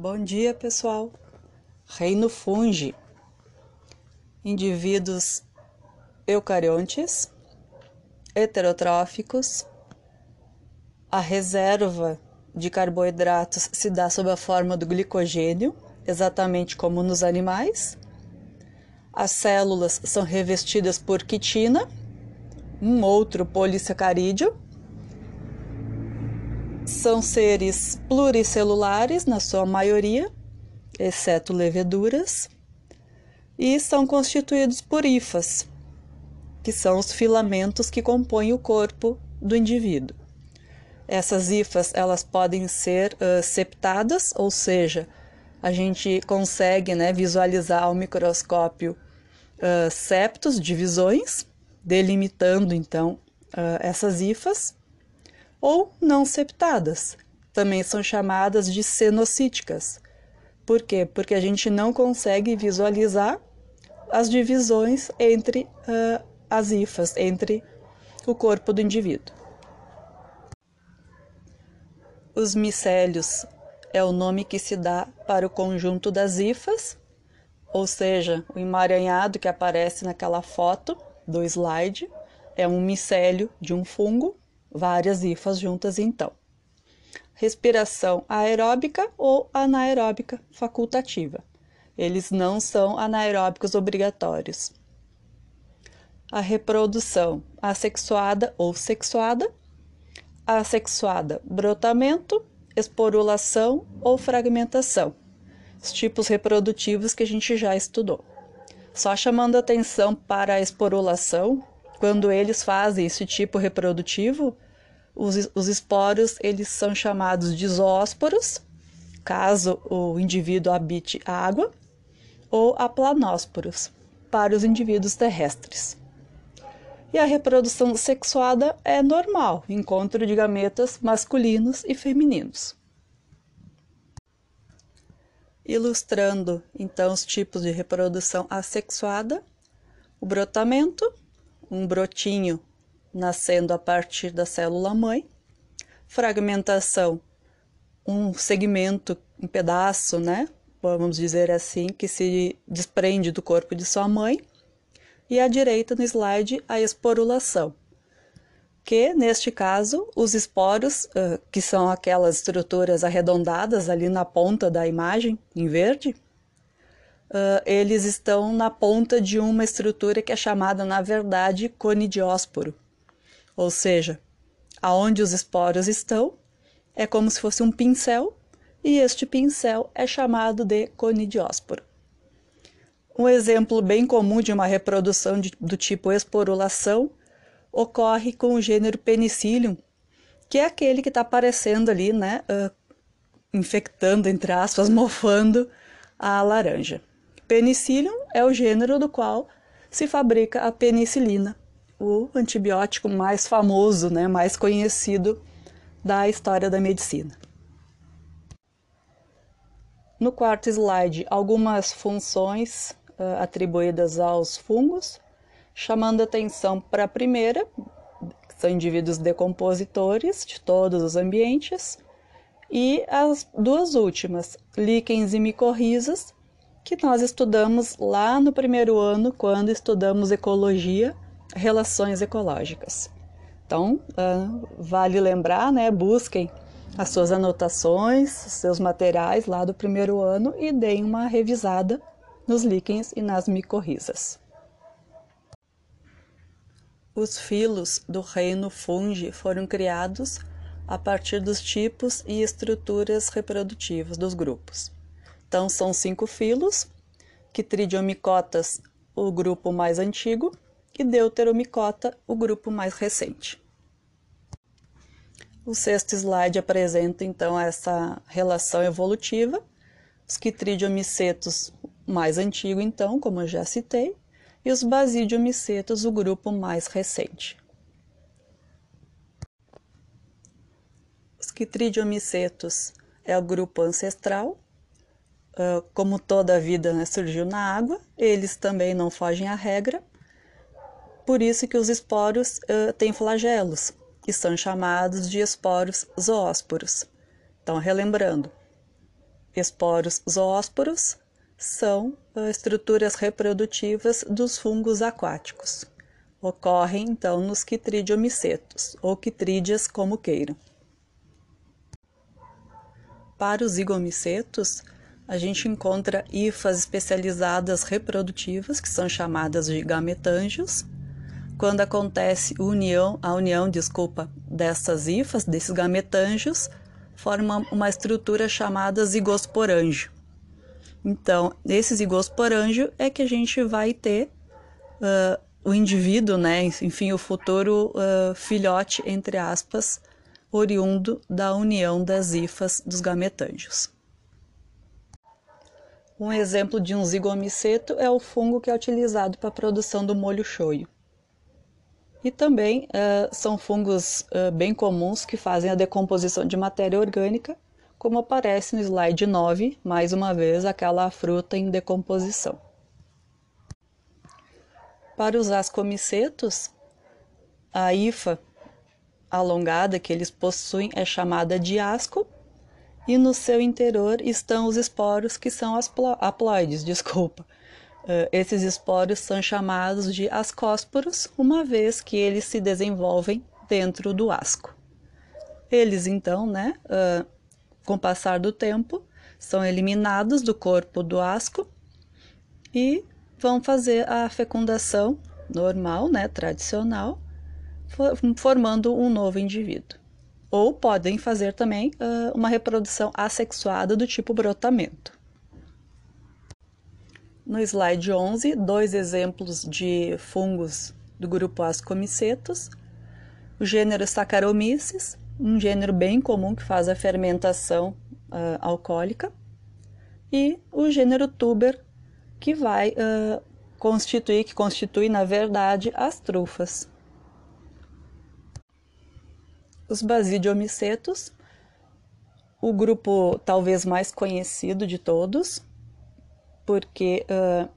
Bom dia, pessoal. Reino fungi. Indivíduos eucariontes, heterotróficos. A reserva de carboidratos se dá sob a forma do glicogênio, exatamente como nos animais. As células são revestidas por quitina, um outro polissacarídeo são seres pluricelulares, na sua maioria, exceto leveduras, e são constituídos por hifas, que são os filamentos que compõem o corpo do indivíduo. Essas hifas elas podem ser uh, septadas, ou seja, a gente consegue né, visualizar ao microscópio uh, septos, divisões, delimitando então uh, essas hifas ou não septadas. Também são chamadas de cenocíticas. Por quê? Porque a gente não consegue visualizar as divisões entre uh, as hifas, entre o corpo do indivíduo. Os micélios é o nome que se dá para o conjunto das hifas, ou seja, o emaranhado que aparece naquela foto do slide é um micélio de um fungo várias hifas juntas então. Respiração aeróbica ou anaeróbica facultativa. Eles não são anaeróbicos obrigatórios. A reprodução assexuada ou sexuada. Assexuada, brotamento, esporulação ou fragmentação. Os tipos reprodutivos que a gente já estudou. Só chamando atenção para a esporulação, quando eles fazem esse tipo reprodutivo, os, os esporos eles são chamados de zoósporos, caso o indivíduo habite a água, ou aplanósporos, para os indivíduos terrestres. E a reprodução sexuada é normal, encontro de gametas masculinos e femininos. Ilustrando então os tipos de reprodução assexuada, o brotamento, um brotinho nascendo a partir da célula mãe, fragmentação, um segmento, um pedaço, né? Vamos dizer assim, que se desprende do corpo de sua mãe, e à direita no slide a esporulação, que neste caso os esporos, que são aquelas estruturas arredondadas ali na ponta da imagem, em verde, uh, eles estão na ponta de uma estrutura que é chamada, na verdade, conidiósporo. Ou seja, aonde os esporos estão é como se fosse um pincel e este pincel é chamado de conidiósporo. Um exemplo bem comum de uma reprodução de, do tipo esporulação ocorre com o gênero Penicillium, que é aquele que está aparecendo ali, né, uh, infectando, entre aspas, mofando a laranja. Penicillium é o gênero do qual se fabrica a penicilina, o antibiótico mais famoso, né, mais conhecido da história da medicina. No quarto slide, algumas funções uh, atribuídas aos fungos, chamando atenção para a primeira, que são indivíduos decompositores de todos os ambientes, e as duas últimas, líquens e micorrizas, que nós estudamos lá no primeiro ano, quando estudamos ecologia, relações ecológicas. Então, uh, vale lembrar, né? Busquem as suas anotações, seus materiais lá do primeiro ano e deem uma revisada nos líquens e nas micorrizas. Os filos do reino fungi foram criados a partir dos tipos e estruturas reprodutivas dos grupos. Então, são cinco filos, que Tridiomicotas, o grupo mais antigo, e Deuteromicota, o grupo mais recente. O sexto slide apresenta então essa relação evolutiva. Os quitridiomicetos mais antigo, então, como eu já citei, e os basidiomicetos, o grupo mais recente. Os quitridiomicetos é o grupo ancestral, uh, como toda a vida né, surgiu na água, eles também não fogem à regra, por isso que os esporos uh, têm flagelos, que são chamados de esporos zoósporos. Então, relembrando, esporos zoósporos são uh, estruturas reprodutivas dos fungos aquáticos. Ocorrem então nos quitridiomicetos, ou quitrídeas como queiram. Para os zigomicetos, a gente encontra hifas especializadas reprodutivas, que são chamadas de gametângios, quando acontece união, a união, desculpa, dessas hifas, desses gametângios, forma uma estrutura chamada zigosporângio. Então, nesse zigosporângio é que a gente vai ter uh, o indivíduo, né, enfim, o futuro uh, filhote, entre aspas, oriundo da união das hifas dos gametângios. Um exemplo de um zigomiceto é o fungo que é utilizado para a produção do molho shoyu. E também uh, são fungos uh, bem comuns que fazem a decomposição de matéria orgânica, como aparece no slide 9, mais uma vez aquela fruta em decomposição. Para os ascomicetos, a hifa alongada que eles possuem é chamada de asco, e no seu interior estão os esporos que são as haploides, desculpa, Uh, esses esporos são chamados de ascósporos, uma vez que eles se desenvolvem dentro do asco. Eles, então, né, uh, com o passar do tempo, são eliminados do corpo do asco e vão fazer a fecundação normal, né, tradicional, formando um novo indivíduo. Ou podem fazer também uh, uma reprodução assexuada do tipo brotamento. No slide 11, dois exemplos de fungos do grupo Ascomicetus. O gênero Saccharomyces, um gênero bem comum que faz a fermentação uh, alcoólica. E o gênero Tuber, que vai uh, constituir, que constitui, na verdade, as trufas. Os Basidiomicetus, o grupo talvez mais conhecido de todos, porque uh,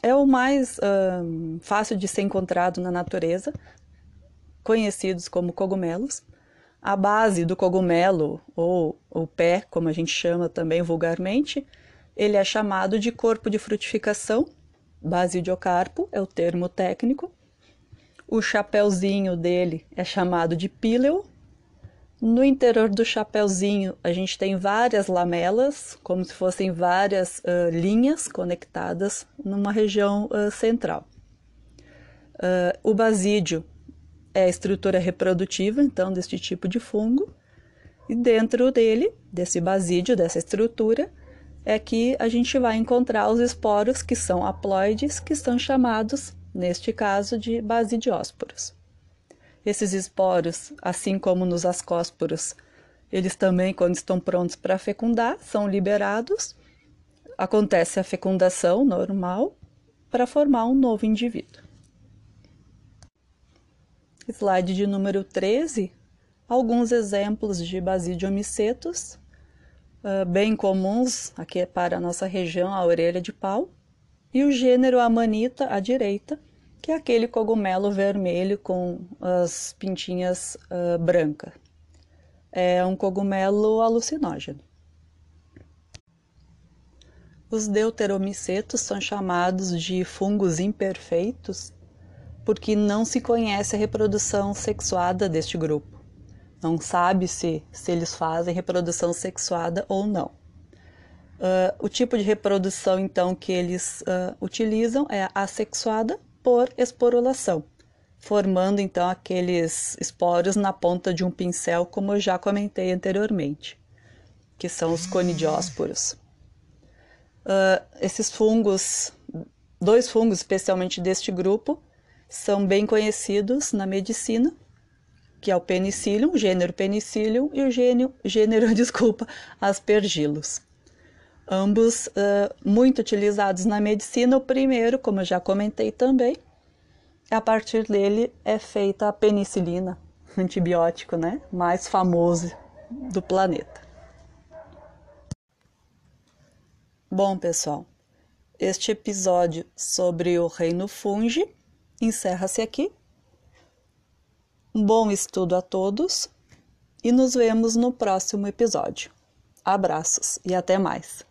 é o mais uh, fácil de ser encontrado na natureza, conhecidos como cogumelos. A base do cogumelo, ou o pé, como a gente chama também vulgarmente, ele é chamado de corpo de frutificação, basidiocarpo é o termo técnico. O chapéuzinho dele é chamado de píleo, no interior do chapéuzinho, a gente tem várias lamelas, como se fossem várias uh, linhas conectadas numa região uh, central. Uh, o basídio é a estrutura reprodutiva, então, deste tipo de fungo, e dentro dele, desse basídio, dessa estrutura, é que a gente vai encontrar os esporos que são haploides, que são chamados, neste caso, de basidiósporos. Esses esporos, assim como nos ascósporos, eles também, quando estão prontos para fecundar, são liberados. Acontece a fecundação normal para formar um novo indivíduo. Slide de número 13, alguns exemplos de basidiomicetos, uh, bem comuns aqui para a nossa região, a orelha de pau, e o gênero Amanita à direita, que é aquele cogumelo vermelho com as pintinhas uh, brancas. É um cogumelo alucinógeno. Os deuteromicetos são chamados de fungos imperfeitos porque não se conhece a reprodução sexuada deste grupo. Não sabe-se se eles fazem reprodução sexuada ou não. Uh, o tipo de reprodução, então, que eles uh, utilizam é assexuada, por esporulação, formando então aqueles esporos na ponta de um pincel, como eu já comentei anteriormente, que são os conidiósporos. Uh, esses fungos, dois fungos especialmente deste grupo, são bem conhecidos na medicina, que é o penicillium, gênero penicillium, e o gênero, gênero desculpa, aspergillus ambos uh, muito utilizados na medicina. O primeiro, como eu já comentei também, a partir dele é feita a penicilina, antibiótico né, mais famoso do planeta. Bom, pessoal, este episódio sobre o reino fungi encerra-se aqui. Um bom estudo a todos e nos vemos no próximo episódio. Abraços e até mais!